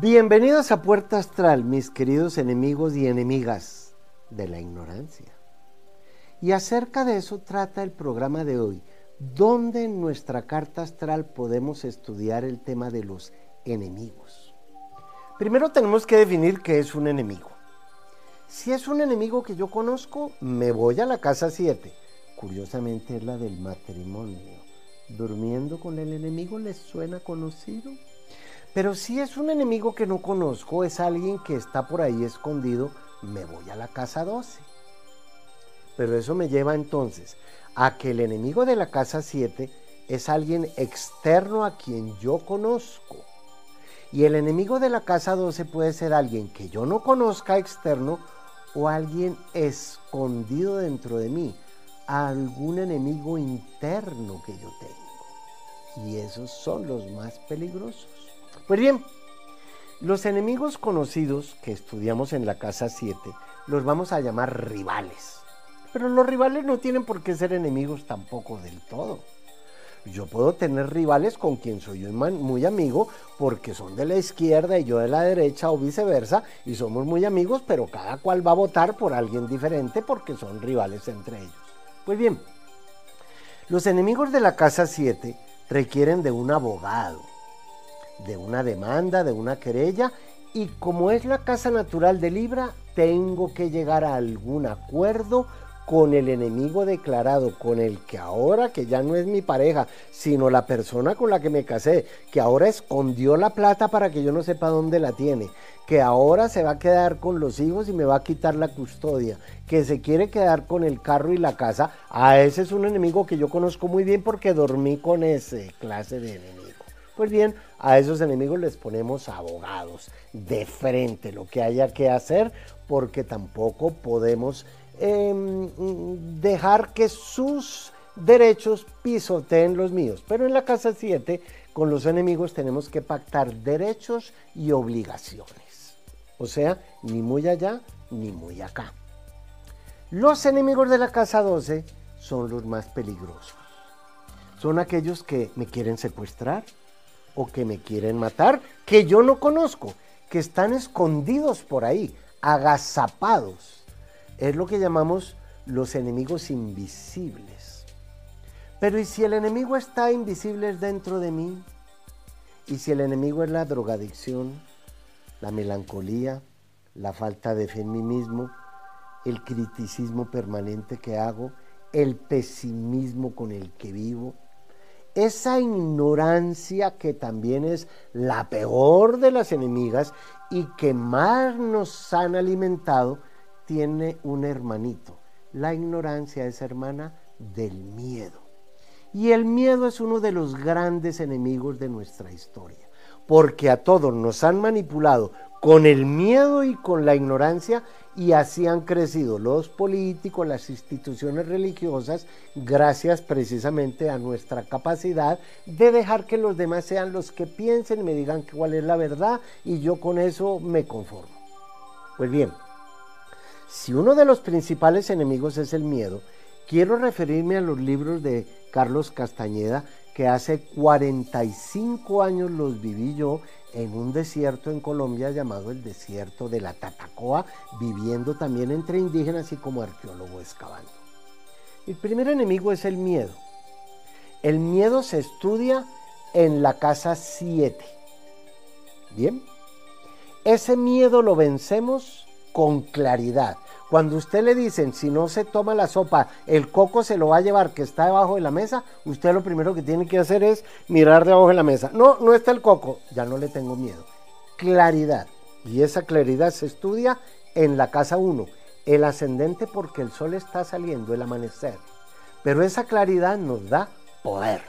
Bienvenidos a Puerta Astral, mis queridos enemigos y enemigas de la ignorancia. Y acerca de eso trata el programa de hoy, donde en nuestra carta astral podemos estudiar el tema de los enemigos. Primero tenemos que definir qué es un enemigo. Si es un enemigo que yo conozco, me voy a la casa 7. Curiosamente es la del matrimonio. ¿Durmiendo con el enemigo les suena conocido? Pero si es un enemigo que no conozco, es alguien que está por ahí escondido, me voy a la casa 12. Pero eso me lleva entonces a que el enemigo de la casa 7 es alguien externo a quien yo conozco. Y el enemigo de la casa 12 puede ser alguien que yo no conozca externo o alguien escondido dentro de mí, algún enemigo interno que yo tengo. Y esos son los más peligrosos. Pues bien, los enemigos conocidos que estudiamos en la casa 7 los vamos a llamar rivales. Pero los rivales no tienen por qué ser enemigos tampoco del todo. Yo puedo tener rivales con quien soy muy amigo porque son de la izquierda y yo de la derecha o viceversa y somos muy amigos, pero cada cual va a votar por alguien diferente porque son rivales entre ellos. Pues bien, los enemigos de la casa 7 requieren de un abogado de una demanda, de una querella, y como es la casa natural de Libra, tengo que llegar a algún acuerdo con el enemigo declarado, con el que ahora, que ya no es mi pareja, sino la persona con la que me casé, que ahora escondió la plata para que yo no sepa dónde la tiene, que ahora se va a quedar con los hijos y me va a quitar la custodia, que se quiere quedar con el carro y la casa, a ese es un enemigo que yo conozco muy bien porque dormí con ese clase de enemigo. Pues bien, a esos enemigos les ponemos abogados de frente, lo que haya que hacer, porque tampoco podemos em, dejar que sus derechos pisoteen los míos. Pero en la casa 7, con los enemigos tenemos que pactar derechos y obligaciones. O sea, ni muy allá ni muy acá. Los enemigos de la casa 12 son los más peligrosos. Son aquellos que me quieren secuestrar, o que me quieren matar, que yo no conozco, que están escondidos por ahí, agazapados. Es lo que llamamos los enemigos invisibles. Pero ¿y si el enemigo está invisible dentro de mí? ¿Y si el enemigo es la drogadicción, la melancolía, la falta de fe el criticismo permanente que hago, el pesimismo con el que vivo? Esa ignorancia que también es la peor de las enemigas y que más nos han alimentado, tiene un hermanito. La ignorancia es hermana del miedo. Y el miedo es uno de los grandes enemigos de nuestra historia, porque a todos nos han manipulado con el miedo y con la ignorancia y así han crecido los políticos, las instituciones religiosas, gracias precisamente a nuestra capacidad de dejar que los demás sean los que piensen y me digan cuál es la verdad y yo con eso me conformo. Pues bien, si uno de los principales enemigos es el miedo, quiero referirme a los libros de Carlos Castañeda, que hace 45 años los viví yo en un desierto en Colombia llamado el desierto de la Tatacoa, viviendo también entre indígenas y como arqueólogo excavando. El primer enemigo es el miedo. El miedo se estudia en la casa 7. Bien, ese miedo lo vencemos con claridad. Cuando usted le dicen, si no se toma la sopa, el coco se lo va a llevar que está debajo de la mesa, usted lo primero que tiene que hacer es mirar debajo de la mesa. No, no está el coco, ya no le tengo miedo. Claridad. Y esa claridad se estudia en la casa 1. El ascendente porque el sol está saliendo, el amanecer. Pero esa claridad nos da poder.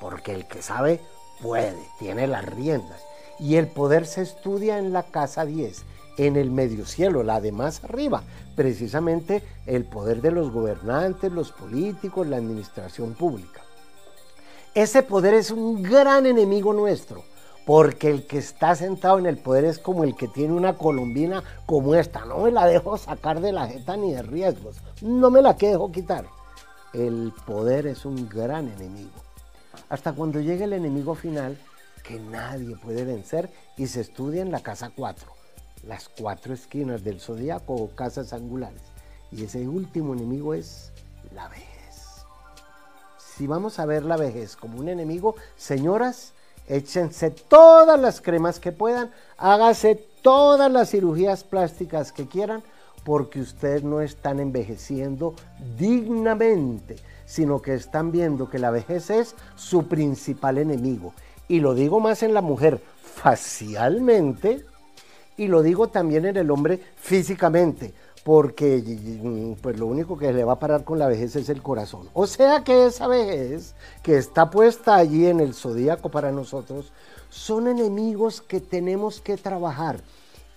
Porque el que sabe puede, tiene las riendas. Y el poder se estudia en la casa 10 en el medio cielo, la de más arriba, precisamente el poder de los gobernantes, los políticos, la administración pública. Ese poder es un gran enemigo nuestro, porque el que está sentado en el poder es como el que tiene una colombina como esta, no me la dejo sacar de la jeta ni de riesgos, no me la dejo quitar. El poder es un gran enemigo. Hasta cuando llegue el enemigo final, que nadie puede vencer y se estudia en la casa 4, las cuatro esquinas del zodiaco o casas angulares. Y ese último enemigo es la vejez. Si vamos a ver la vejez como un enemigo, señoras, échense todas las cremas que puedan, hágase todas las cirugías plásticas que quieran, porque ustedes no están envejeciendo dignamente, sino que están viendo que la vejez es su principal enemigo. Y lo digo más en la mujer facialmente y lo digo también en el hombre físicamente porque pues lo único que le va a parar con la vejez es el corazón. O sea que esa vejez que está puesta allí en el zodíaco para nosotros son enemigos que tenemos que trabajar.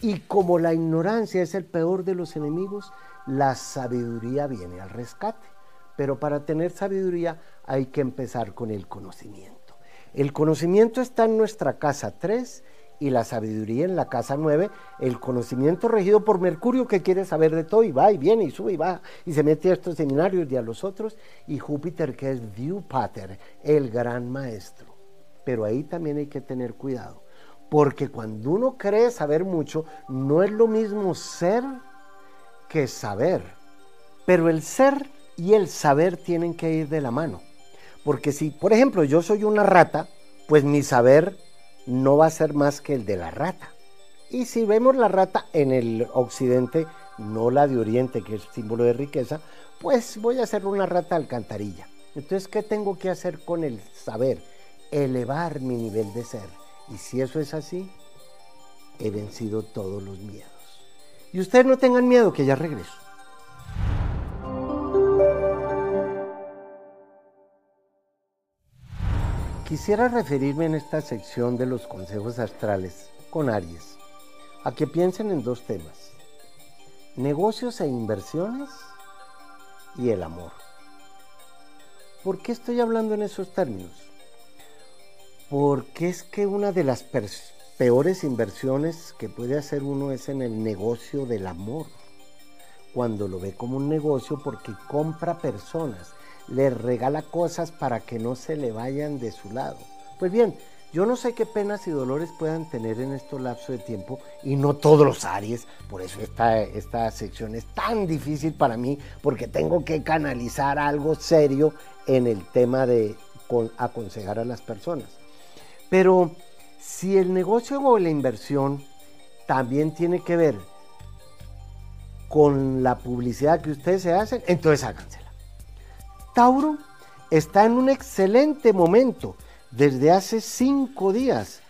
Y como la ignorancia es el peor de los enemigos, la sabiduría viene al rescate. Pero para tener sabiduría hay que empezar con el conocimiento. El conocimiento está en nuestra casa 3 y la sabiduría en la casa 9, el conocimiento regido por Mercurio que quiere saber de todo y va y viene y sube y va y se mete a estos seminarios y a los otros, y Júpiter que es Viewpater, el gran maestro. Pero ahí también hay que tener cuidado, porque cuando uno cree saber mucho, no es lo mismo ser que saber, pero el ser y el saber tienen que ir de la mano. Porque si, por ejemplo, yo soy una rata, pues mi saber no va a ser más que el de la rata. Y si vemos la rata en el occidente, no la de oriente, que es símbolo de riqueza, pues voy a hacer una rata alcantarilla. Entonces, ¿qué tengo que hacer con el saber? Elevar mi nivel de ser. Y si eso es así, he vencido todos los miedos. Y ustedes no tengan miedo, que ya regreso. Quisiera referirme en esta sección de los consejos astrales con Aries a que piensen en dos temas, negocios e inversiones y el amor. ¿Por qué estoy hablando en esos términos? Porque es que una de las peores inversiones que puede hacer uno es en el negocio del amor. Cuando lo ve como un negocio porque compra personas le regala cosas para que no se le vayan de su lado. Pues bien, yo no sé qué penas y dolores puedan tener en estos lapso de tiempo y no todos los Aries, por eso esta, esta sección es tan difícil para mí, porque tengo que canalizar algo serio en el tema de aconsejar a las personas. Pero si el negocio o la inversión también tiene que ver con la publicidad que ustedes se hacen, entonces háganse. Tauro está en un excelente momento desde hace cinco días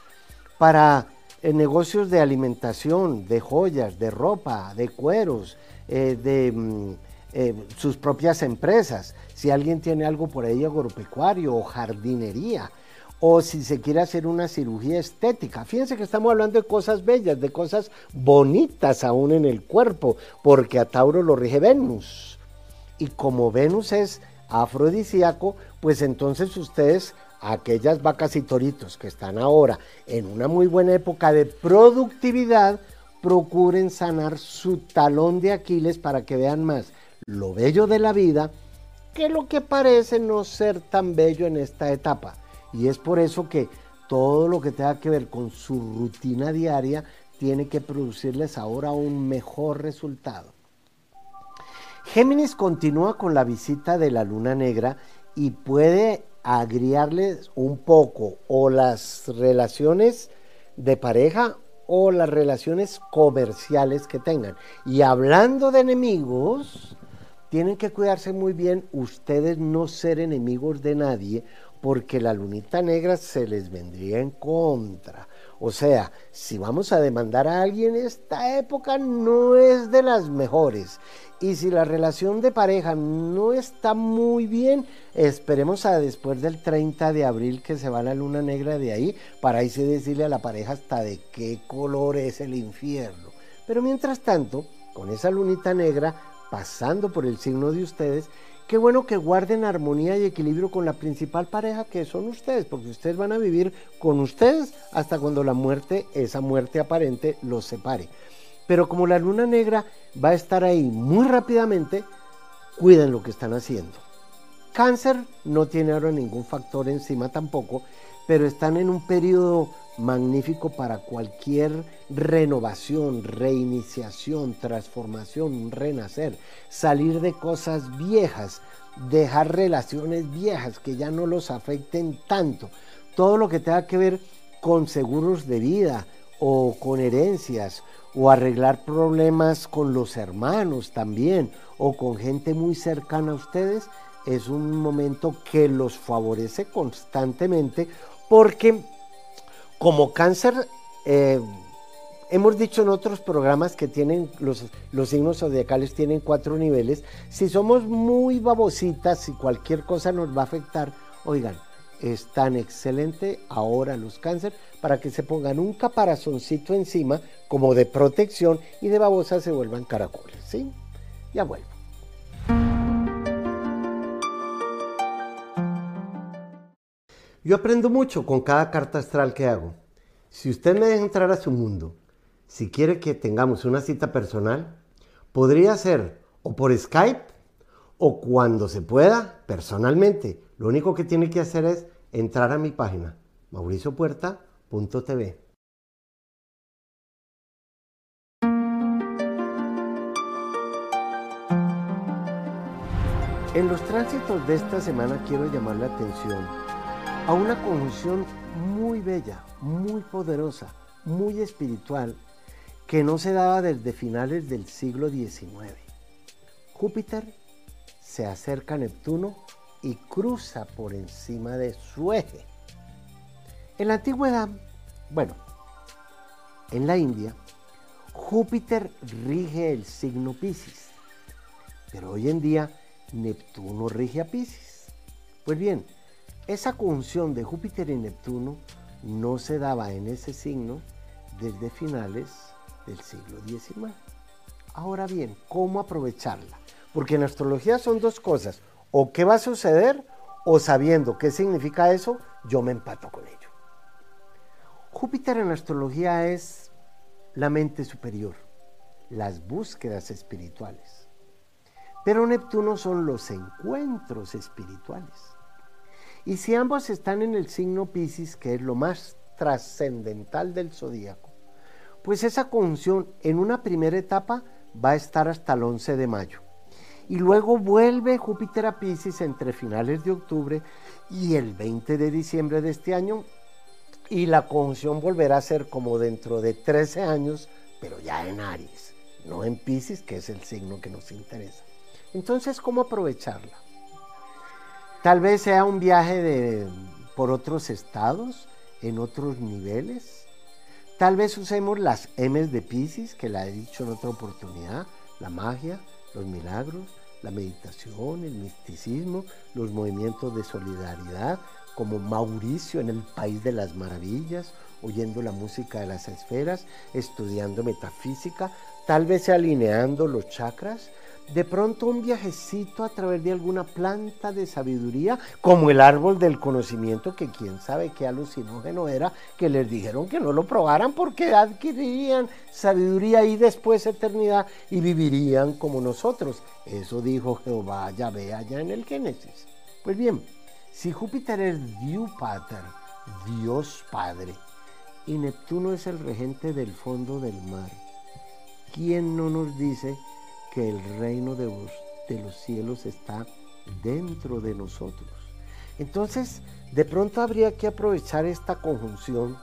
para eh, negocios de alimentación, de joyas, de ropa, de cueros, eh, de mm, eh, sus propias empresas. Si alguien tiene algo por ahí agropecuario o jardinería, o si se quiere hacer una cirugía estética. Fíjense que estamos hablando de cosas bellas, de cosas bonitas aún en el cuerpo, porque a Tauro lo rige Venus. Y como Venus es afrodisíaco, pues entonces ustedes, aquellas vacas y toritos que están ahora en una muy buena época de productividad, procuren sanar su talón de Aquiles para que vean más lo bello de la vida que lo que parece no ser tan bello en esta etapa. Y es por eso que todo lo que tenga que ver con su rutina diaria tiene que producirles ahora un mejor resultado. Géminis continúa con la visita de la luna negra y puede agriarles un poco o las relaciones de pareja o las relaciones comerciales que tengan. Y hablando de enemigos, tienen que cuidarse muy bien ustedes no ser enemigos de nadie porque la lunita negra se les vendría en contra. O sea, si vamos a demandar a alguien, esta época no es de las mejores. Y si la relación de pareja no está muy bien, esperemos a después del 30 de abril que se va la luna negra de ahí, para ahí sí decirle a la pareja hasta de qué color es el infierno. Pero mientras tanto, con esa lunita negra pasando por el signo de ustedes, qué bueno que guarden armonía y equilibrio con la principal pareja que son ustedes, porque ustedes van a vivir con ustedes hasta cuando la muerte, esa muerte aparente, los separe. Pero como la luna negra va a estar ahí muy rápidamente, cuiden lo que están haciendo. Cáncer no tiene ahora ningún factor encima tampoco, pero están en un periodo magnífico para cualquier renovación, reiniciación, transformación, renacer, salir de cosas viejas, dejar relaciones viejas que ya no los afecten tanto. Todo lo que tenga que ver con seguros de vida o con herencias o arreglar problemas con los hermanos también o con gente muy cercana a ustedes, es un momento que los favorece constantemente porque como cáncer, eh, hemos dicho en otros programas que tienen los, los signos zodiacales tienen cuatro niveles. Si somos muy babositas y cualquier cosa nos va a afectar, oigan, es tan excelente ahora los cáncer para que se pongan un caparazoncito encima como de protección y de babosa se vuelvan caracoles, ¿sí? Ya vuelvo. Yo aprendo mucho con cada carta astral que hago. Si usted me deja entrar a su mundo, si quiere que tengamos una cita personal, podría ser o por Skype o cuando se pueda personalmente. Lo único que tiene que hacer es entrar a mi página mauriciopuerta.tv. En los tránsitos de esta semana quiero llamar la atención a una conjunción muy bella, muy poderosa, muy espiritual, que no se daba desde finales del siglo XIX. Júpiter se acerca a Neptuno y cruza por encima de su eje. En la antigüedad, bueno, en la India, Júpiter rige el signo Pisces, pero hoy en día Neptuno rige a Pisces. Pues bien, esa conjunción de Júpiter y Neptuno no se daba en ese signo desde finales del siglo XIX. Ahora bien, ¿cómo aprovecharla? Porque en astrología son dos cosas, o qué va a suceder o sabiendo qué significa eso, yo me empato con ello. Júpiter en astrología es la mente superior, las búsquedas espirituales. Pero Neptuno son los encuentros espirituales. Y si ambos están en el signo Pisces, que es lo más trascendental del zodíaco, pues esa conjunción en una primera etapa va a estar hasta el 11 de mayo. Y luego vuelve Júpiter a Pisces entre finales de octubre y el 20 de diciembre de este año. Y la conjunción volverá a ser como dentro de 13 años, pero ya en Aries, no en Pisces, que es el signo que nos interesa. Entonces, ¿cómo aprovecharla? Tal vez sea un viaje por otros estados, en otros niveles. Tal vez usemos las M's de Pisces, que la he dicho en otra oportunidad, la magia, los milagros, la meditación, el misticismo, los movimientos de solidaridad, como Mauricio en el País de las Maravillas, oyendo la música de las esferas, estudiando metafísica, tal vez alineando los chakras, de pronto un viajecito a través de alguna planta de sabiduría, como el árbol del conocimiento, que quién sabe qué alucinógeno era, que les dijeron que no lo probaran porque adquirirían sabiduría y después eternidad y vivirían como nosotros. Eso dijo Jehová Yahvé allá en el Génesis. Pues bien, si Júpiter es Dios Pater, Dios Padre, y Neptuno es el regente del fondo del mar, ¿quién no nos dice que el reino de los, cielos está dentro de nosotros. Entonces, de pronto habría que aprovechar esta conjunción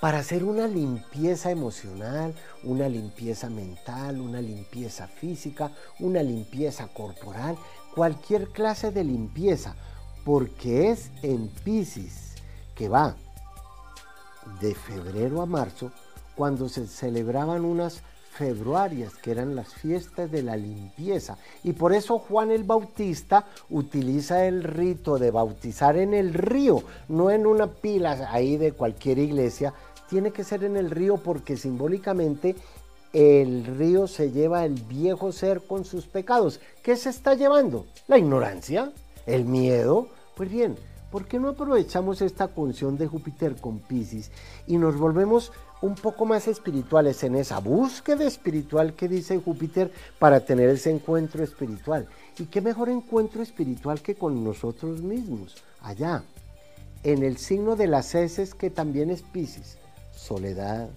para hacer una limpieza emocional, una limpieza mental, una limpieza física, una limpieza corporal, cualquier clase de limpieza, porque es en Pisces que va de febrero a marzo cuando se celebraban unas februarias, que eran las fiestas de la limpieza. Y por eso Juan el Bautista utiliza el rito de bautizar en el río, no en una pila ahí de cualquier iglesia. Tiene que ser en el río porque simbólicamente el río se lleva el viejo ser con sus pecados. ¿Qué se está llevando? La ignorancia, el miedo. Pues bien, ¿por qué no aprovechamos esta función de Júpiter con Pisces y nos volvemos un poco más espirituales en esa búsqueda espiritual que dice Júpiter para tener ese encuentro espiritual? ¿Y qué mejor encuentro espiritual que con nosotros mismos, allá, en el signo de las heces que también es Pisces. Soledad,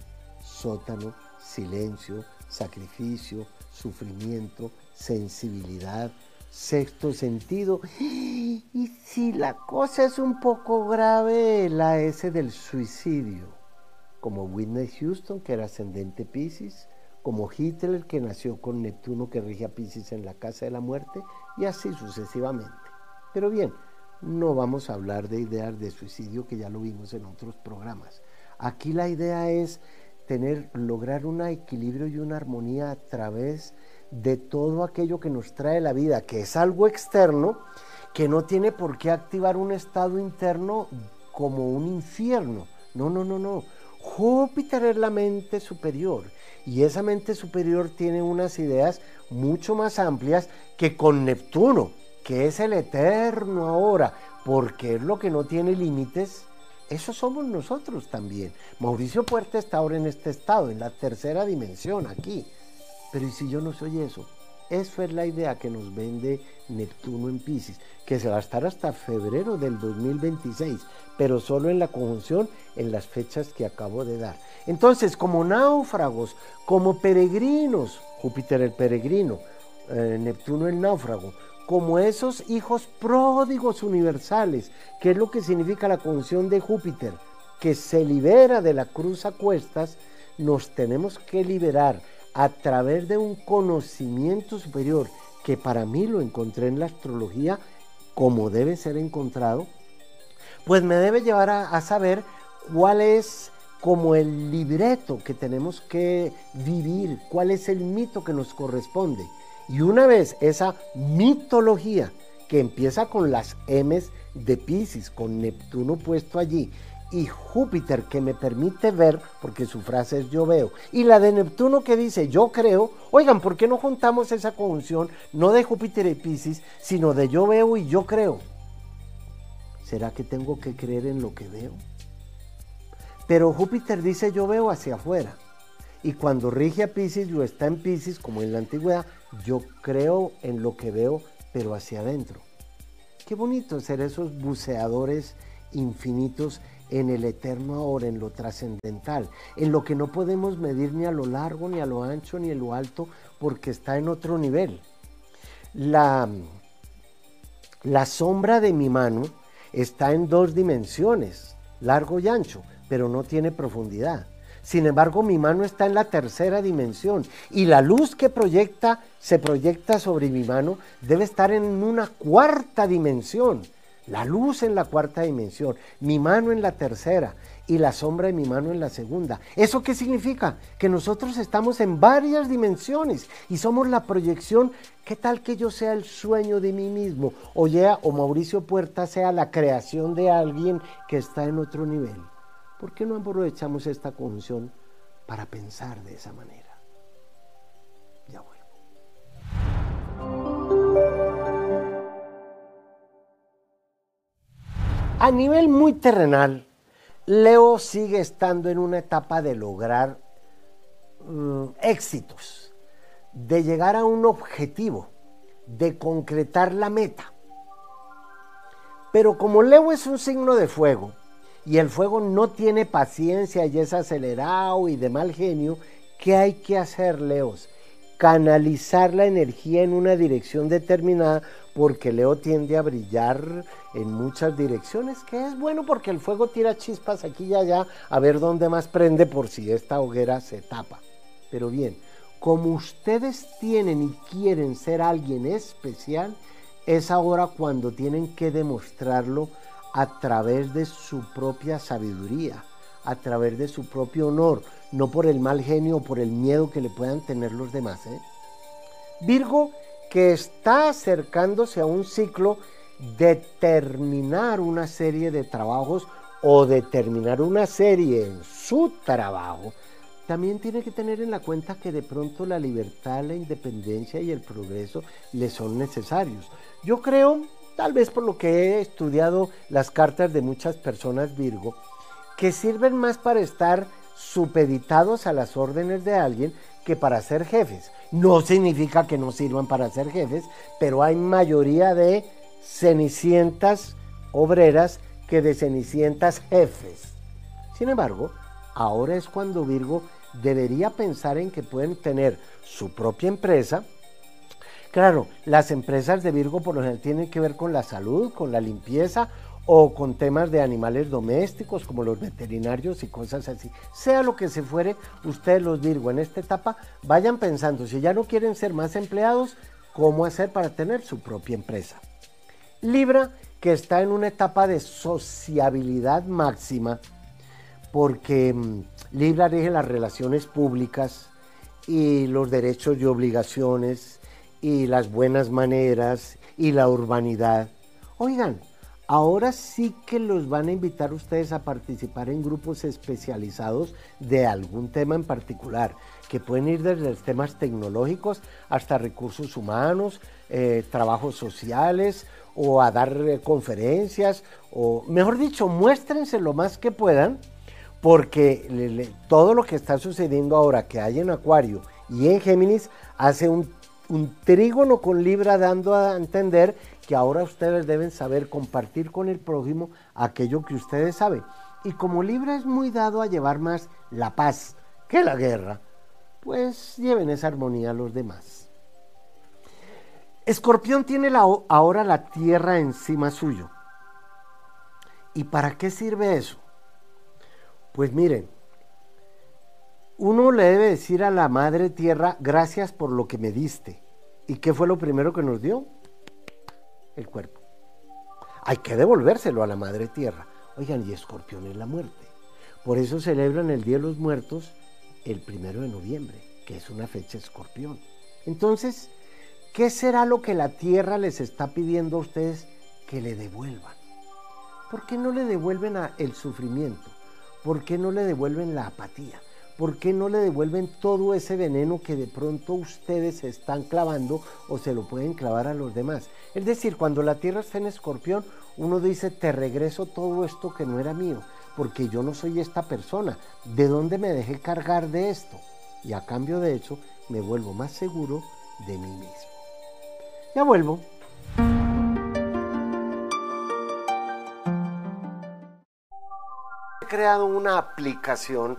sótano, silencio, sacrificio, sufrimiento, sensibilidad, sexto sentido. Y si la cosa es un poco grave, la S del suicidio, como Whitney Houston, que era ascendente Pisces, como Hitler, que nació con Neptuno, que rige a Pisces en la casa de la muerte, y así sucesivamente. Pero bien, no vamos a hablar de ideas de suicidio, que ya lo vimos en otros programas. Aquí la idea es tener, lograr un equilibrio y una armonía a través de todo aquello que nos trae la vida, que es algo externo, que no tiene por qué activar un estado interno como un infierno. No, no, no, no. Júpiter es la mente superior y esa mente superior tiene unas ideas mucho más amplias que con Neptuno, que es el eterno ahora, porque es lo que no tiene límites. Eso somos nosotros también. Mauricio Puerta está ahora en este estado, en la tercera dimensión, aquí. Pero ¿y si yo no soy eso? Eso es la idea que nos vende Neptuno en Pisces, que se va a estar hasta febrero del 2026, pero solo en la conjunción en las fechas que acabo de dar. Entonces, como náufragos, como peregrinos, Júpiter el peregrino, eh, Neptuno el náufrago, como esos hijos pródigos universales, que es lo que significa la conjunción de Júpiter, que se libera de la cruz a cuestas, nos tenemos que liberar a través de un conocimiento superior, que para mí lo encontré en la astrología como debe ser encontrado, pues me debe llevar a, saber cuál es como el libreto que tenemos que vivir, cuál es el mito que nos corresponde. Y una vez esa mitología que empieza con las M's de Pisces, con Neptuno puesto allí, y Júpiter que me permite ver, porque su frase es yo veo, y la de Neptuno que dice yo creo, oigan, ¿por qué no juntamos esa conjunción no de Júpiter y Pisces, sino de yo veo y yo creo? ¿Será que tengo que creer en lo que veo? Pero Júpiter dice yo veo hacia afuera. Y cuando rige a Pisces o está en Pisces, como en la antigüedad, yo creo en lo que veo, pero hacia adentro. Qué bonito ser esos buceadores infinitos en el eterno ahora, en lo trascendental, en lo que no podemos medir ni a lo largo, ni a lo ancho, ni a lo alto, porque está en otro nivel. La, la sombra de mi mano está en dos dimensiones, largo y ancho, pero no tiene profundidad. Sin embargo, mi mano está en la tercera dimensión y la luz que proyecta, se proyecta sobre mi mano, debe estar en una cuarta dimensión la luz en la cuarta dimensión, mi mano en la tercera y la sombra de mi mano en la segunda. ¿Eso qué significa? Que nosotros estamos en varias dimensiones y somos la proyección. ¿Qué tal que yo sea el sueño de mí mismo? O, ya, o Mauricio Puerta sea la creación de alguien que está en otro nivel. ¿Por qué no aprovechamos esta conjunción para pensar de esa manera? A nivel muy terrenal, Leo sigue estando en una etapa de lograr mm, éxitos, de llegar a un objetivo, de concretar la meta. Pero como Leo es un signo de fuego y el fuego no tiene paciencia y es acelerado y de mal genio, ¿qué hay que hacer, Leos? Canalizar la energía en una dirección determinada porque Leo tiende a brillar en muchas direcciones, que es bueno porque el fuego tira chispas aquí y allá a ver dónde más prende por si esta hoguera se tapa. Pero bien, como ustedes tienen y quieren ser alguien especial, es ahora cuando tienen que demostrarlo a través de su propia sabiduría, a través de su propio honor, no por el mal genio o por el miedo que le puedan tener los demás. ¿eh? Virgo que está acercándose a un ciclo de terminar una serie de trabajos o de terminar una serie en su trabajo, también tiene que tener en la cuenta que de pronto la libertad, la independencia y el progreso le son necesarios. Yo creo, tal vez por lo que he estudiado las cartas de muchas personas Virgo, que sirven más para estar supeditados a las órdenes de alguien que para ser jefes. No significa que no sirvan para ser jefes, pero hay mayoría de cenicientas obreras que de cenicientas jefes. Sin embargo, ahora es cuando Virgo debería pensar en que pueden tener su propia empresa. Claro, las empresas de Virgo por lo general tienen que ver con la salud, con la limpieza o con temas de animales domésticos como los veterinarios y cosas así. Sea lo que se fuere, ustedes los Virgo en esta etapa vayan pensando, si ya no quieren ser más empleados, cómo hacer para tener su propia empresa. Libra, que está en una etapa de sociabilidad máxima, porque mm, Libra rige las relaciones públicas y los derechos y obligaciones y las buenas maneras y la urbanidad. Oigan, Ahora sí que los van a invitar ustedes a participar en grupos especializados de algún tema en particular, que pueden ir desde temas tecnológicos hasta recursos humanos, eh, trabajos sociales o a dar eh, conferencias, o mejor dicho, muéstrense lo más que puedan, porque todo lo que está sucediendo ahora que hay en Acuario y en Géminis hace un, un trígono con Libra dando a entender que ahora ustedes deben saber compartir con el prójimo aquello que ustedes saben. Y como Libra es muy dado a llevar más la paz que la guerra, pues lleven esa armonía a los demás. Escorpión tiene ahora la tierra encima suyo. ¿Y para qué sirve eso? Pues miren, uno le debe decir a la madre tierra, gracias por lo que me diste. ¿Y qué fue lo primero que nos dio? El cuerpo. Hay que devolvérselo a la madre tierra. Oigan, y escorpión es la muerte. Por eso celebran el Día de los Muertos el primero de noviembre, que es una fecha escorpión. Entonces, ¿qué será lo que la tierra les está pidiendo a ustedes que le devuelvan? ¿Por qué no le devuelven el sufrimiento? ¿Por qué no le devuelven la apatía? ¿Por qué no le devuelven todo ese veneno que de pronto ustedes se están clavando o se lo pueden clavar a los demás? Es decir, cuando la tierra está en escorpión, uno dice, te regreso todo esto que no era mío, porque yo no soy esta persona. ¿De dónde me dejé cargar de esto? Y a cambio de eso, me vuelvo más seguro de mí mismo. Ya vuelvo. He creado una aplicación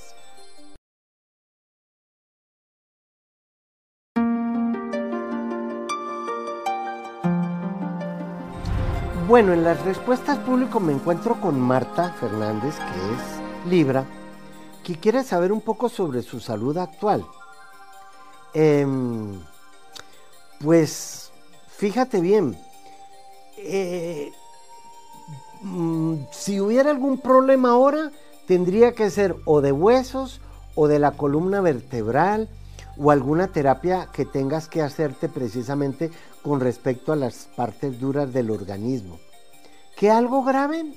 Bueno, en las respuestas públicas me encuentro con Marta Fernández, que es Libra, que quiere saber un poco sobre su salud actual. Em, pues fíjate bien, eh, mm, si hubiera algún problema ahora, tendría que ser o de huesos o de la columna vertebral o alguna terapia que tengas que hacerte precisamente con respecto a las partes duras del organismo. ¿Qué algo grave?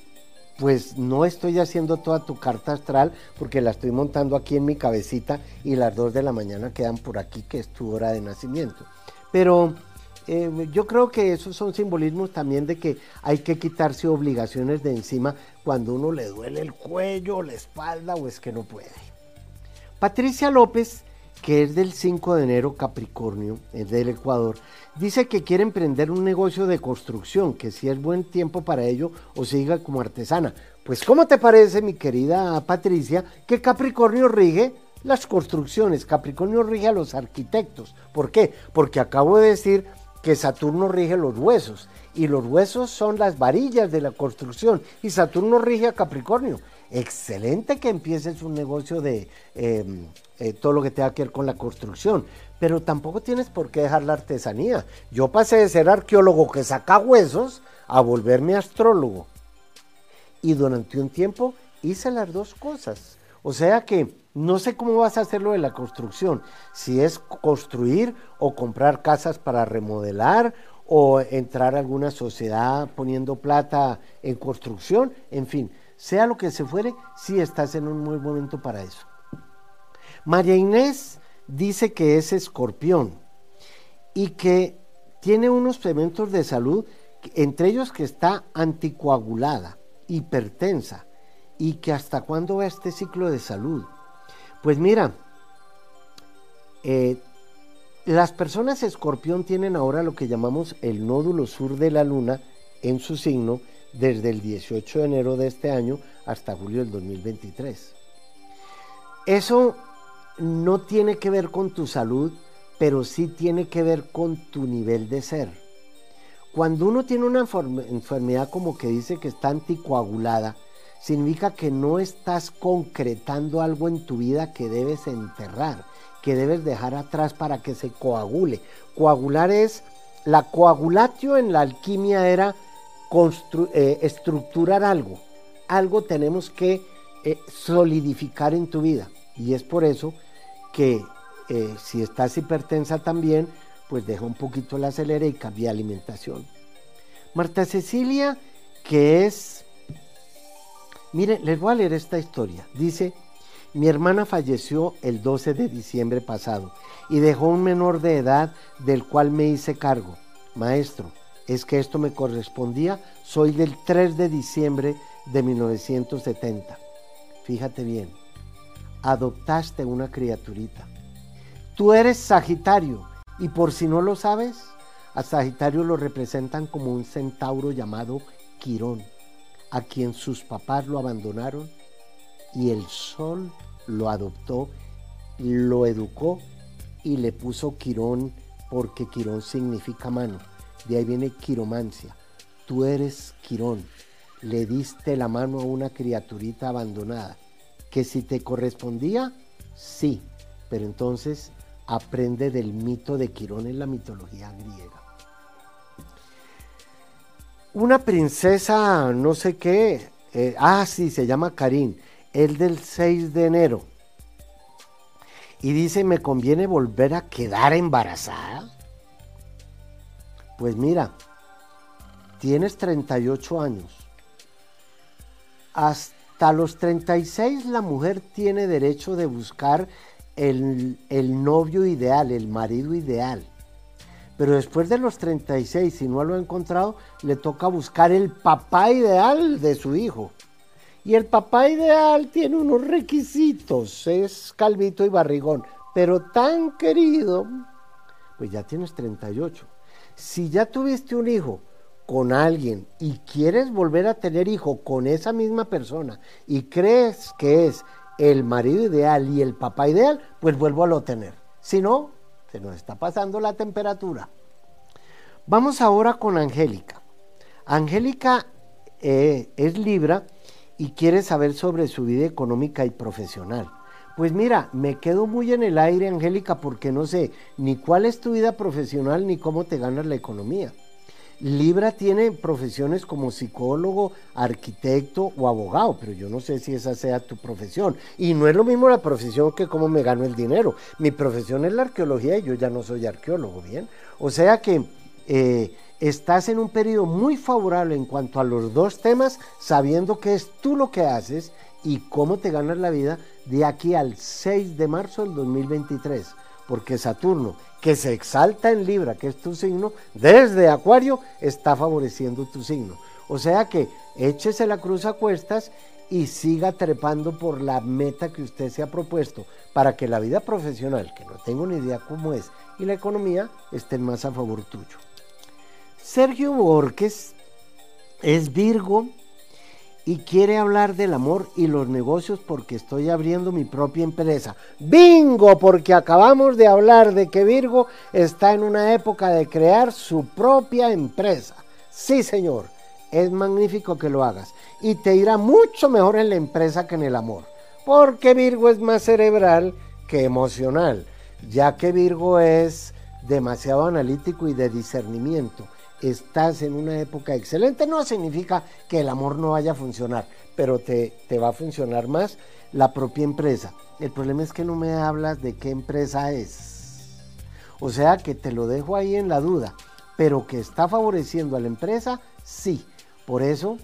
Pues no estoy haciendo toda tu carta astral porque la estoy montando aquí en mi cabecita y las dos de la mañana quedan por aquí, que es tu hora de nacimiento. Pero eh, yo creo que esos son simbolismos también de que hay que quitarse obligaciones de encima cuando uno le duele el cuello, la espalda o es que no puede. Patricia López que es del 5 de enero, Capricornio, es del Ecuador, dice que quiere emprender un negocio de construcción, que si es buen tiempo para ello o siga como artesana. Pues ¿cómo te parece, mi querida Patricia, que Capricornio rige las construcciones, Capricornio rige a los arquitectos? ¿Por qué? Porque acabo de decir que Saturno rige los huesos y los huesos son las varillas de la construcción y Saturno rige a Capricornio excelente que empieces un negocio de em, eh, todo lo que tenga que ver con la construcción, pero tampoco tienes por qué dejar la artesanía. Yo pasé de ser arqueólogo que saca huesos a volverme astrólogo. Y durante un tiempo hice las dos cosas. O sea que no sé cómo vas a hacer lo de la construcción, si es construir o comprar casas para remodelar o entrar a alguna sociedad poniendo plata en construcción, en fin sea lo que se fuere, sí estás en un buen momento para eso. María Inés dice que es escorpión y que tiene unos elementos de salud, entre ellos que está anticoagulada, hipertensa, y que hasta cuándo va este ciclo de salud. Pues mira, eh, las personas escorpión tienen ahora lo que llamamos el nódulo sur de la luna en su signo desde el 18 de enero de este año hasta julio del 2023. Eso no tiene que ver con tu salud, pero sí tiene que ver con tu nivel de ser. Cuando uno tiene una enfermedad como que dice que está anticoagulada, significa que no estás concretando algo en tu vida que debes enterrar, que debes dejar atrás para que se coagule. Coagular es, la coagulatio en la alquimia era eh, estructurar algo. Algo tenemos que eh, solidificar en tu vida. Y es por eso que eh, si estás hipertensa también, pues deja un poquito la acelera y cambia alimentación. Marta Cecilia, que es, mire, les voy a leer esta historia. Dice, mi hermana falleció el 12 de diciembre pasado y dejó un menor de edad del cual me hice cargo. Maestro, es que esto me correspondía, soy del 3 de diciembre de 1970. Fíjate bien, adoptaste una criaturita Tú eres Sagitario y por si no lo sabes, a Sagitario lo representan como un centauro llamado Quirón, a quien sus papás lo abandonaron y el sol lo adoptó, lo educó y le puso Quirón porque Quirón significa mano. De ahí viene quiromancia. Tú eres Quirón. Le diste la mano a una criaturita abandonada. Que si te correspondía, sí. Pero entonces aprende del mito de Quirón en la mitología griega. Una princesa, no sé qué, eh, ah, sí, se llama Karin, el del 6 de enero. Y dice, ¿me conviene volver a quedar embarazada? Pues mira, tienes 38 años. Hasta los 36 la mujer tiene derecho de buscar el, novio ideal, el marido ideal. Pero después de los 36, si no lo ha encontrado, le toca buscar el papá ideal de su hijo. Y el papá ideal tiene unos requisitos, es calvito y barrigón, pero tan querido, pues ya tienes 38. Si ya tuviste un hijo con alguien y quieres volver a tener hijo con esa misma persona y crees que es el marido ideal y el papá ideal, pues vuelvo a lo tener. Si no, se nos está pasando la temperatura. Vamos ahora con Angélica. Angélica eh, es Libra y quiere saber sobre su vida económica y profesional. Pues mira, me quedo muy en el aire, Angélica, porque no sé ni cuál es tu vida profesional ni cómo te ganas la economía. Libra tiene profesiones como psicólogo, arquitecto o abogado, pero yo no sé si esa sea tu profesión. Y no es lo mismo la profesión que cómo me gano el dinero. Mi profesión es la arqueología y yo ya no soy arqueólogo, ¿bien? O sea que eh, estás en un periodo muy favorable en cuanto a los dos temas, sabiendo que es tú lo que haces y cómo te ganas la vida de aquí al 6 de marzo del 2023 porque Saturno, que se exalta en Libra, que es tu signo, desde Acuario está favoreciendo tu signo. O sea que échese la cruz a cuestas y siga trepando por la meta que usted se ha propuesto para que la vida profesional, que no tengo ni idea cómo es, y la economía estén más a favor tuyo. Sergio Borges es Virgo y quiere hablar del amor y los negocios porque estoy abriendo mi propia empresa. Bingo, porque acabamos de hablar de que Virgo está en una época de crear su propia empresa. Sí, señor, es magnífico que lo hagas y te irá mucho mejor en la empresa que en el amor, porque Virgo es más cerebral que emocional, ya que Virgo es demasiado analítico y de discernimiento estás en una época excelente, no significa que el amor no vaya a funcionar, pero te, te, va a funcionar más la propia empresa. El problema es que no me hablas de qué empresa es. O sea que te lo dejo ahí en la duda, pero que está favoreciendo a la empresa, sí. Por eso,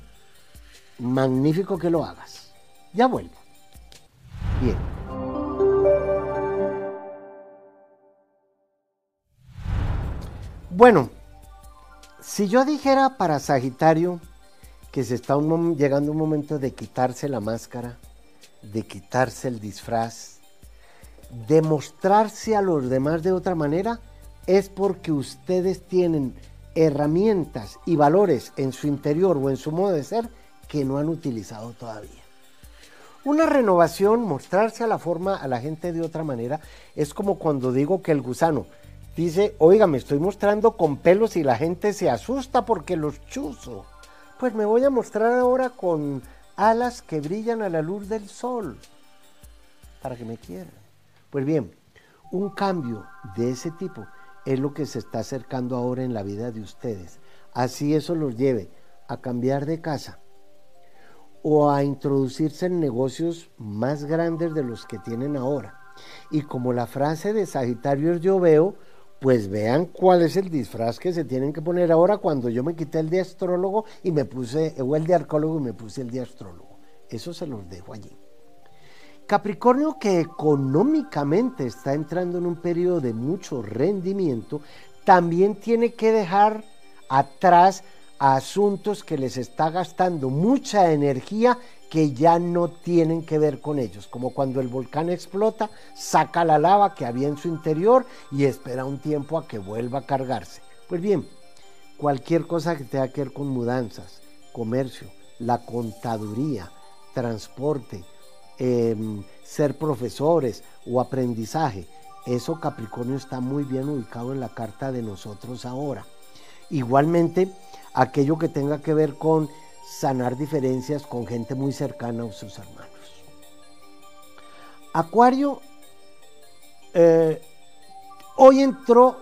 magnífico que lo hagas. Ya vuelvo. Bien. Bueno, Si yo dijera para Sagitario que se está llegando un momento de quitarse la máscara, de quitarse el disfraz, de mostrarse a los demás de otra manera, es porque ustedes tienen herramientas y valores en su interior o en su modo de ser que no han utilizado todavía. Una renovación, mostrarse a la forma a la gente de otra manera, es como cuando digo que el gusano dice, oiga, me estoy mostrando con pelos y la gente se asusta porque los chuzo. Pues me voy a mostrar ahora con alas que brillan a la luz del sol para que me quieran. Pues bien, un cambio de ese tipo es lo que se está acercando ahora en la vida de ustedes. Así eso los lleve a cambiar de casa o a introducirse en negocios más grandes de los que tienen ahora. Y como la frase de Sagitario yo veo, pues vean cuál es el disfraz que se tienen que poner ahora cuando yo me quité el de astrólogo y me puse, o el de arcólogo y me puse el de astrólogo. Eso se los dejo allí. Capricornio que económicamente está entrando en un periodo de mucho rendimiento, también tiene que dejar atrás asuntos que les está gastando mucha energía que ya no tienen que ver con ellos, como cuando el volcán explota, saca la lava que había en su interior y espera un tiempo a que vuelva a cargarse. Pues bien, cualquier cosa que tenga que ver con mudanzas, comercio, la contaduría, transporte, em, ser profesores o aprendizaje, eso Capricornio está muy bien ubicado en la carta de nosotros ahora. Igualmente, aquello que tenga que ver con sanar diferencias con gente muy cercana a sus hermanos. Acuario, eh, hoy entró,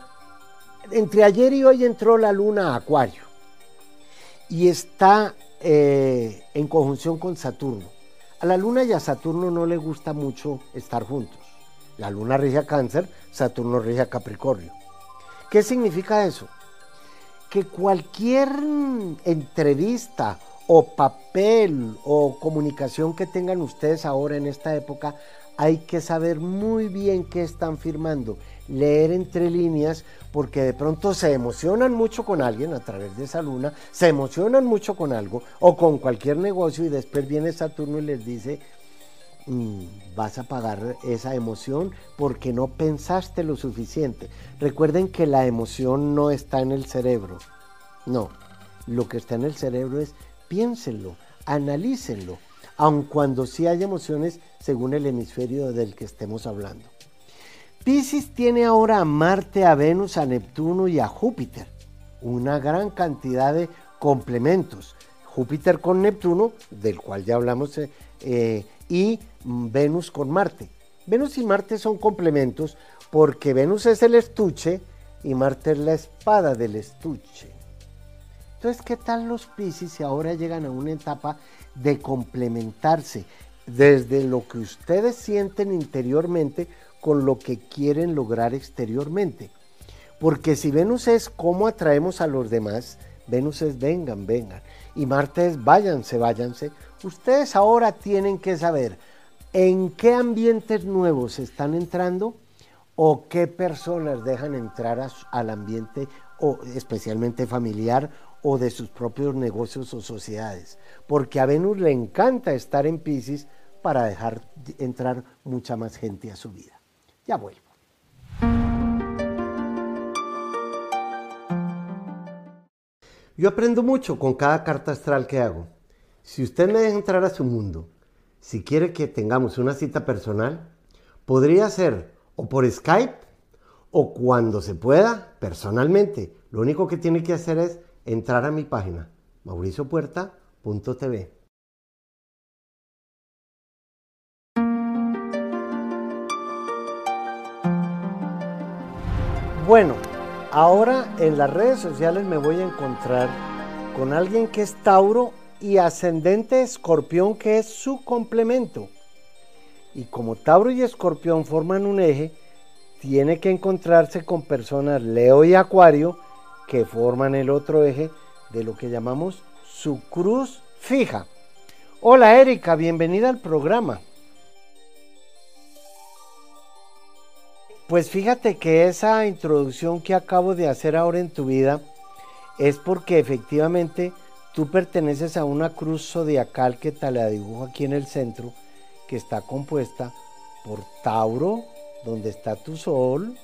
entre ayer y hoy entró la luna Acuario y está eh, en conjunción con Saturno. A la luna y a Saturno no le gusta mucho estar juntos. La luna rige a cáncer, Saturno rige a Capricornio. ¿Qué significa eso? Que cualquier entrevista o papel o comunicación que tengan ustedes ahora en esta época, hay que saber muy bien qué están firmando, leer entre líneas, porque de pronto se emocionan mucho con alguien a través de esa luna, se emocionan mucho con algo o con cualquier negocio y después viene Saturno y les dice, mm, vas a pagar esa emoción porque no pensaste lo suficiente. Recuerden que la emoción no está en el cerebro, no, lo que está en el cerebro es piénsenlo, analícenlo, aun cuando sí hay emociones según el hemisferio del que estemos hablando. Pisces tiene ahora a Marte, a Venus, a Neptuno y a Júpiter, una gran cantidad de complementos. Júpiter con Neptuno, del cual ya hablamos, eh, eh, y Venus con Marte. Venus y Marte son complementos porque Venus es el estuche y Marte es la espada del estuche. Entonces, ¿qué tal los Pisces si ahora llegan a una etapa de complementarse desde lo que ustedes sienten interiormente con lo que quieren lograr exteriormente? Porque si Venus es cómo atraemos a los demás, Venus es vengan, vengan. Y Marte es váyanse, váyanse. Ustedes ahora tienen que saber en qué ambientes nuevos están entrando o qué personas dejan entrar al ambiente o especialmente familiar o de sus propios negocios o sociedades, porque a Venus le encanta estar en Pisces para dejar entrar mucha más gente a su vida. Ya vuelvo. Yo aprendo mucho con cada carta astral que hago. Si usted me deja entrar a su mundo, si quiere que tengamos una cita personal, podría ser o por Skype o cuando se pueda, personalmente. Lo único que tiene que hacer es entrar a mi página mauriciopuerta.tv. Bueno, ahora en las redes sociales me voy a encontrar con alguien que es Tauro y ascendente Escorpión que es su complemento. Y como Tauro y Escorpión forman un eje, tiene que encontrarse con personas Leo y Acuario que forman el otro eje de lo que llamamos su cruz fija. Hola Erika, bienvenida al programa. Pues fíjate que esa introducción que acabo de hacer ahora en tu vida es porque efectivamente tú perteneces a una cruz zodiacal que te la dibujo aquí en el centro, que está compuesta por Tauro, donde está tu sol,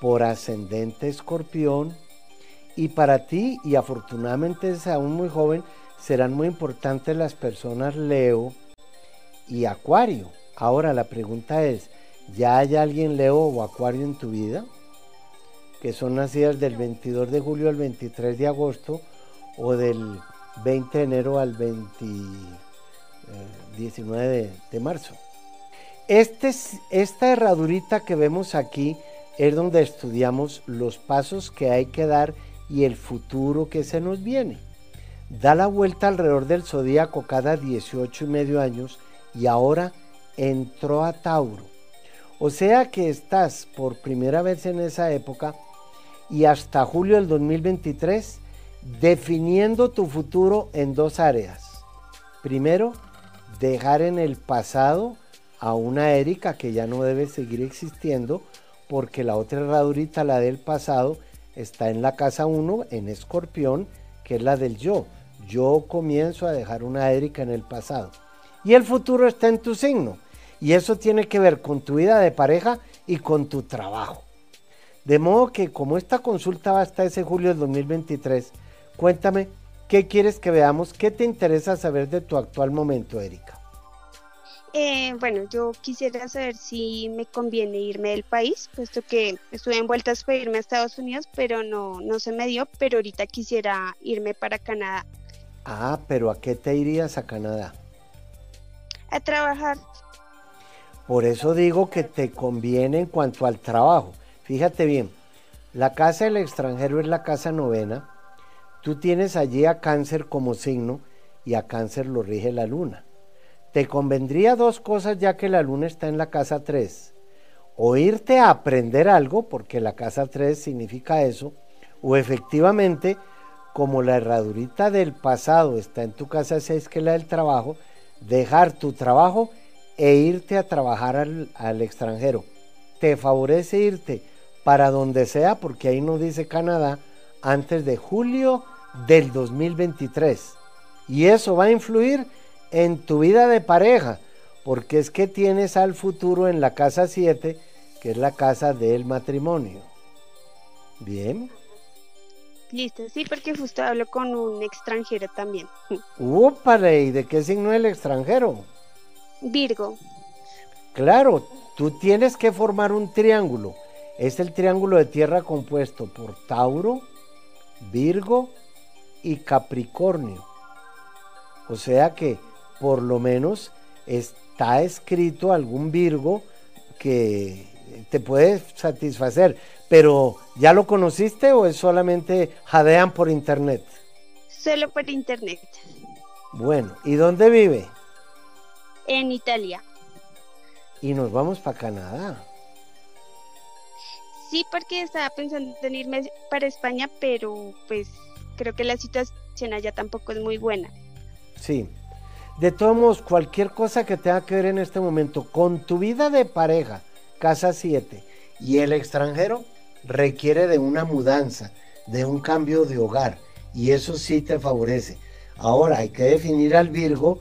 por ascendente escorpión, y para ti, y afortunadamente es aún muy joven, serán muy importantes las personas Leo y Acuario. Ahora la pregunta es, ¿ya hay alguien Leo o Acuario en tu vida? Que son nacidas del 22 de julio al 23 de agosto o del 20 de enero al 19 de, de, marzo. Este, esta herradurita que vemos aquí es donde estudiamos los pasos que hay que dar y el futuro que se nos viene. Da la vuelta alrededor del zodíaco cada 18 y medio años y ahora entró a Tauro. O sea que estás por primera vez en esa época y hasta julio del 2023 definiendo tu futuro en dos áreas. Primero, dejar en el pasado a una Erika que ya no debe seguir existiendo porque la otra herradurita, la del pasado, está en la casa 1, en escorpión, que es la del yo. Yo comienzo a dejar una Erika en el pasado. Y el futuro está en tu signo. Y eso tiene que ver con tu vida de pareja y con tu trabajo. De modo que como esta consulta va hasta ese julio del 2023, cuéntame qué quieres que veamos, qué te interesa saber de tu actual momento, Erika. Eh, bueno, yo quisiera saber si me conviene irme del país, puesto que estuve en vueltas para irme a Estados Unidos, pero no, no se me dio, pero ahorita quisiera irme para Canadá. Ah, pero ¿a qué te irías a Canadá? A trabajar. Por eso digo que te conviene en cuanto al trabajo. Fíjate bien, la casa del extranjero es la casa novena. Tú tienes allí a cáncer como signo y a cáncer lo rige la luna. Te convendría dos cosas ya que la luna está en la casa 3. O irte a aprender algo, porque la casa 3 significa eso, o efectivamente, como la herradurita del pasado está en tu casa 6, que es la del trabajo, dejar tu trabajo e irte a trabajar al, al extranjero. Te favorece irte para donde sea, porque ahí no dice Canadá, antes de julio del 2023. Y eso va a influir en tu vida de pareja, porque es que tienes al futuro en la casa 7, que es la casa del matrimonio. Bien. Listo, sí, porque justo hablo con un extranjero también. ¡Úpale! ¿Y de qué signo es el extranjero? Virgo. Claro, tú tienes que formar un triángulo. Es el triángulo de tierra compuesto por Tauro, Virgo y Capricornio. O sea que por lo menos está escrito algún Virgo que te puede satisfacer. Pero, ¿ya lo conociste o es solamente jadean por internet? Solo por internet. Bueno, ¿y dónde vive? En Italia. Y nos vamos para Canadá. Sí, porque estaba pensando en irme para España, pero pues creo que la situación allá tampoco es muy buena. Sí, de todos modos, cualquier cosa que tenga que ver en este momento con tu vida de pareja, casa 7, y el extranjero, requiere de una mudanza, de un cambio de hogar, y eso sí te favorece. Ahora hay que definir al Virgo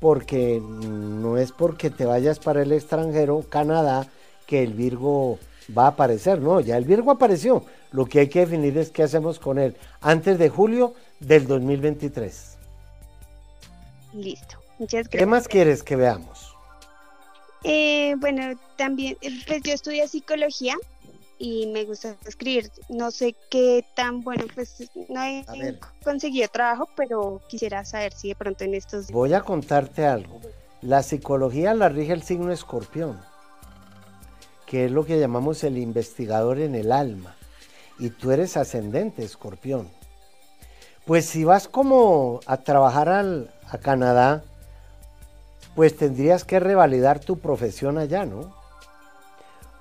porque no es porque te vayas para el extranjero, Canadá, que el Virgo va a aparecer, no, ya el Virgo apareció. Lo que hay que definir es qué hacemos con él antes de julio del 2023. Listo, muchas gracias. ¿Qué más quieres que veamos? Eh, bueno, también, pues yo estudio psicología y me gusta escribir. No sé qué tan bueno, pues no he conseguido trabajo, pero quisiera saber si de pronto en estos... Voy a contarte algo. La psicología la rige el signo escorpión, que es lo que llamamos el investigador en el alma. Y tú eres ascendente escorpión. Pues si vas como a trabajar al, a Canadá, pues tendrías que revalidar tu profesión allá, ¿no?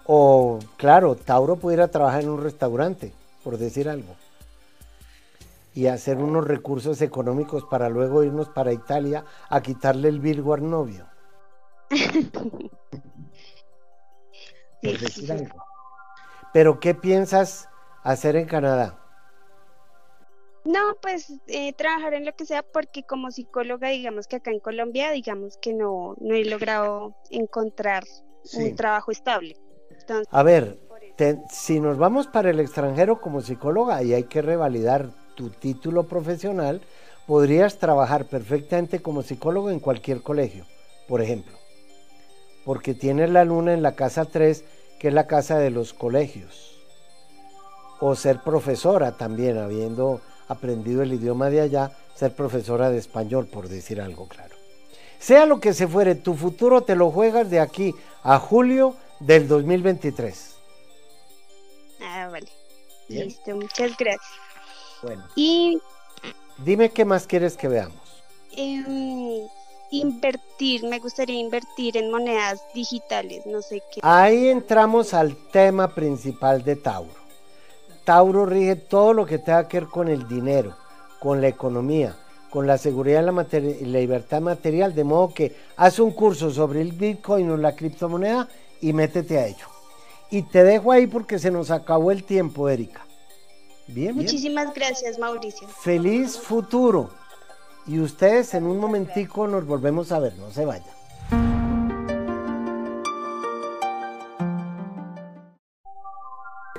O, claro, Tauro pudiera trabajar en un restaurante, por decir algo, y hacer unos recursos económicos para luego irnos para Italia a quitarle el Virgo al novio. por decir algo. Pero, ¿qué piensas hacer en Canadá? No, pues eh, trabajar en lo que sea, porque como psicóloga, digamos que acá en Colombia, digamos que no, no he logrado encontrar un trabajo estable. a ver, si nos vamos para el extranjero como psicóloga y hay que revalidar tu título profesional, podrías trabajar perfectamente como psicólogo en cualquier colegio, por ejemplo, porque tienes la luna en la casa 3, que es la casa de los colegios, o ser profesora también, habiendo aprendido el idioma de allá, ser profesora de español, por decir algo claro. Sea lo que se fuere, tu futuro te lo juegas de aquí a julio del 2023. Ah, vale. Listo, muchas gracias. Bueno. Y dime qué más quieres que veamos. Em, invertir, me gustaría invertir en monedas digitales, no sé qué. Ahí entramos al tema principal de Tauro. Tauro rige todo lo que tenga que ver con el dinero, con la economía, con la seguridad y la, libertad material, de modo que haz un curso sobre el Bitcoin o la criptomoneda y métete a ello. Y te dejo ahí porque se nos acabó el tiempo, Erika. Bien. Muchísimas gracias, Mauricio. Feliz futuro. Y ustedes en un momentico nos volvemos a ver, no se vayan.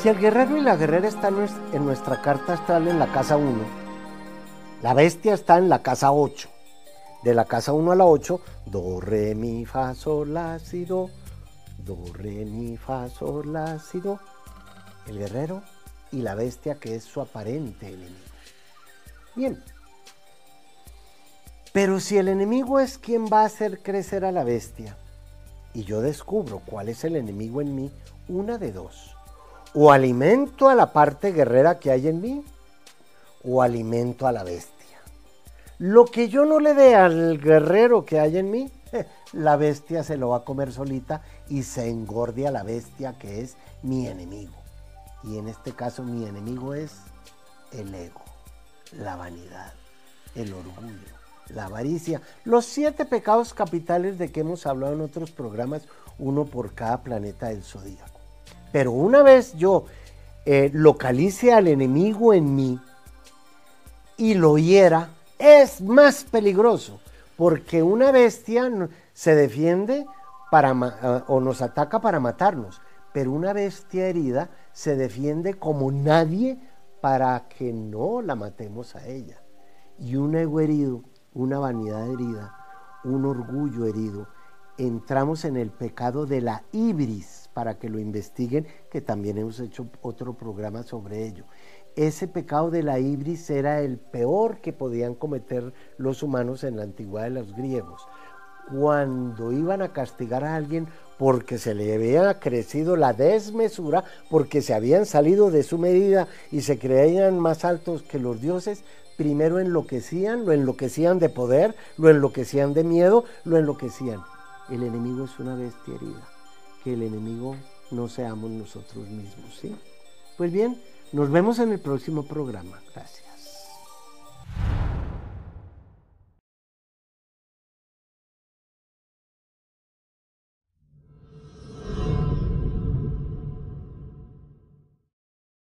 Si el guerrero y la guerrera están en nuestra carta astral en la casa 1, la bestia está en la casa 8. De la casa 1 a la 8, do, re, mi, fa, sol, la, si, do. Do, re, mi, fa, sol, la, si, do. El guerrero y la bestia que es su aparente enemigo. Bien. Pero si el enemigo es quien va a hacer crecer a la bestia, y yo descubro cuál es el enemigo en mí, una de dos o alimento a la parte guerrera que hay en mí, o alimento a la bestia. Lo que yo no le dé al guerrero que hay en mí, la bestia se lo va a comer solita y se engorde a la bestia que es mi enemigo. Y en este caso mi enemigo es el ego, la vanidad, el orgullo, la avaricia, los siete pecados capitales de que hemos hablado en otros programas, uno por cada planeta del zodíaco. Pero una vez yo eh, localice al enemigo en mí y lo hiera, es más peligroso, porque una bestia se defiende para, o nos ataca para matarnos, pero una bestia herida se defiende como nadie para que no la matemos a ella. Y un ego herido, una vanidad herida, un orgullo herido, entramos en el pecado de la ibris para que lo investiguen, que también hemos hecho otro programa sobre ello. Ese pecado de la ibris era el peor que podían cometer los humanos en la antigüedad de los griegos. Cuando iban a castigar a alguien porque se le había crecido la desmesura, porque se habían salido de su medida y se creían más altos que los dioses, primero enloquecían, lo enloquecían de poder, lo enloquecían de miedo, lo enloquecían. El enemigo es una bestia herida que el enemigo no seamos nosotros mismos, ¿sí? Pues bien, nos vemos en el próximo programa. Gracias.